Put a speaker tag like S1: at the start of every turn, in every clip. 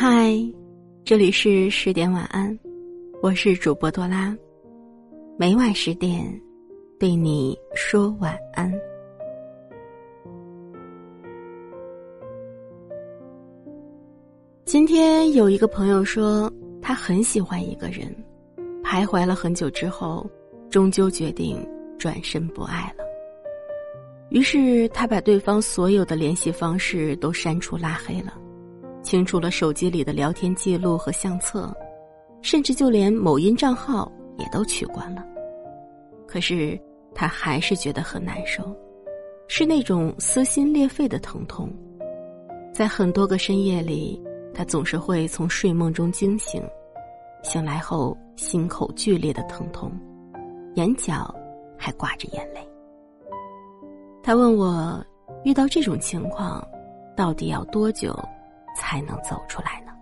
S1: 嗨，这里是十点晚安，我是主播多拉，每晚十点对你说晚安。今天有一个朋友说，他很喜欢一个人，徘徊了很久之后，终究决定转身不爱了。于是他把对方所有的联系方式都删除拉黑了，清除了手机里的聊天记录和相册，甚至就连某音账号也都取关了。可是他还是觉得很难受，是那种撕心裂肺的疼痛，在很多个深夜里。他总是会从睡梦中惊醒，醒来后心口剧烈的疼痛，眼角还挂着眼泪。他问我，遇到这种情况，到底要多久才能走出来呢？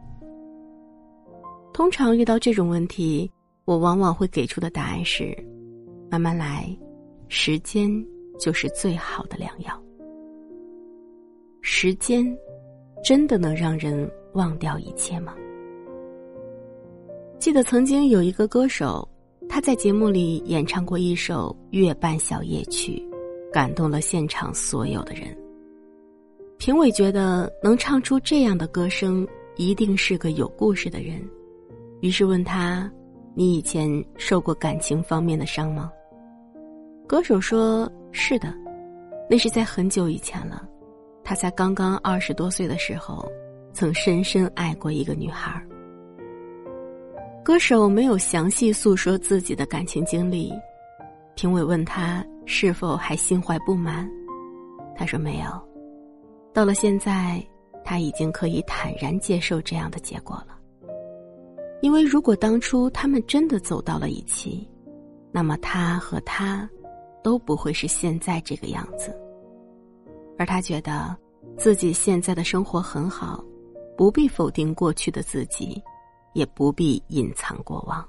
S1: 通常遇到这种问题，我往往会给出的答案是：慢慢来，时间就是最好的良药。时间真的能让人。忘掉一切吗？记得曾经有一个歌手，他在节目里演唱过一首《月半小夜曲》，感动了现场所有的人。评委觉得能唱出这样的歌声，一定是个有故事的人，于是问他：“你以前受过感情方面的伤吗？”歌手说：“是的，那是在很久以前了，他才刚刚二十多岁的时候。”曾深深爱过一个女孩。歌手没有详细诉说自己的感情经历，评委问他是否还心怀不满，他说没有。到了现在，他已经可以坦然接受这样的结果了。因为如果当初他们真的走到了一起，那么他和他都不会是现在这个样子。而他觉得自己现在的生活很好。不必否定过去的自己，也不必隐藏过往。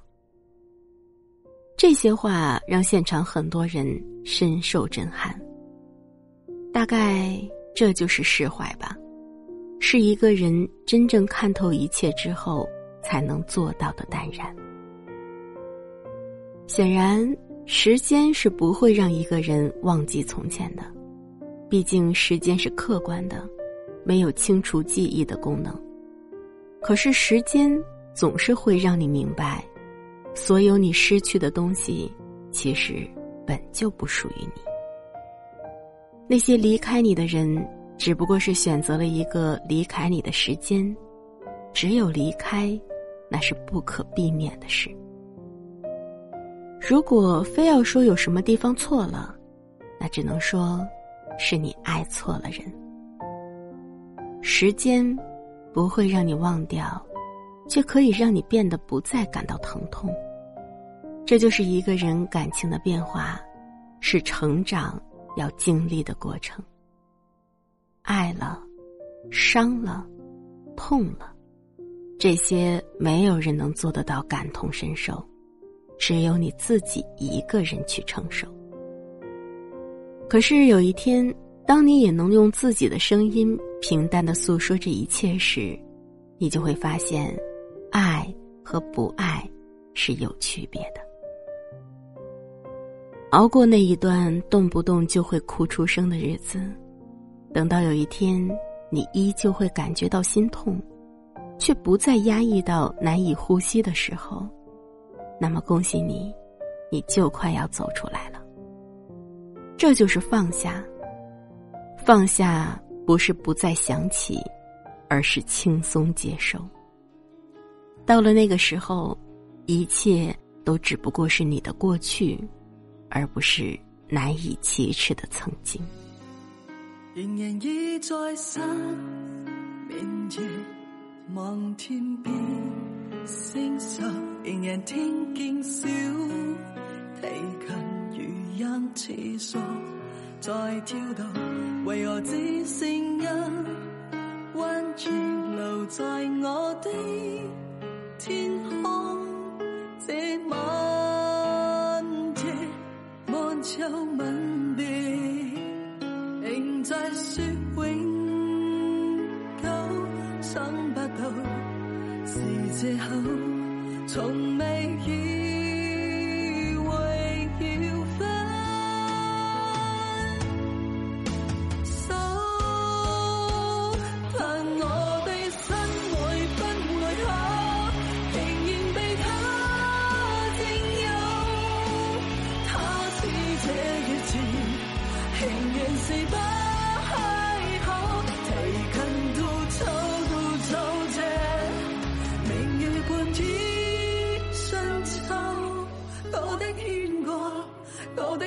S1: 这些话让现场很多人深受震撼。大概这就是释怀吧，是一个人真正看透一切之后才能做到的淡然。显然，时间是不会让一个人忘记从前的，毕竟时间是客观的。没有清除记忆的功能，可是时间总是会让你明白，所有你失去的东西，其实本就不属于你。那些离开你的人，只不过是选择了一个离开你的时间。只有离开，那是不可避免的事。如果非要说有什么地方错了，那只能说，是你爱错了人。时间不会让你忘掉，却可以让你变得不再感到疼痛。这就是一个人感情的变化，是成长要经历的过程。爱了，伤了，痛了，这些没有人能做得到感同身受，只有你自己一个人去承受。可是有一天。当你也能用自己的声音平淡的诉说这一切时，你就会发现，爱和不爱是有区别的。熬过那一段动不动就会哭出声的日子，等到有一天你依旧会感觉到心痛，却不再压抑到难以呼吸的时候，那么恭喜你，你就快要走出来了。这就是放下。放下不是不再想起，而是轻松接受。到了那个时候，一切都只不过是你的过去，而不是难以启齿的曾经。
S2: 仍然倚在失眠夜望天边星宿，仍然听见小提琴如音似诉。在跳动，为何只剩一弯月留在我的天空？这晚秋吻别，仍在说永久，想不到是。借口，从未以是不開口，提琴到走到走這明月半天深秋，我的牽掛，我的。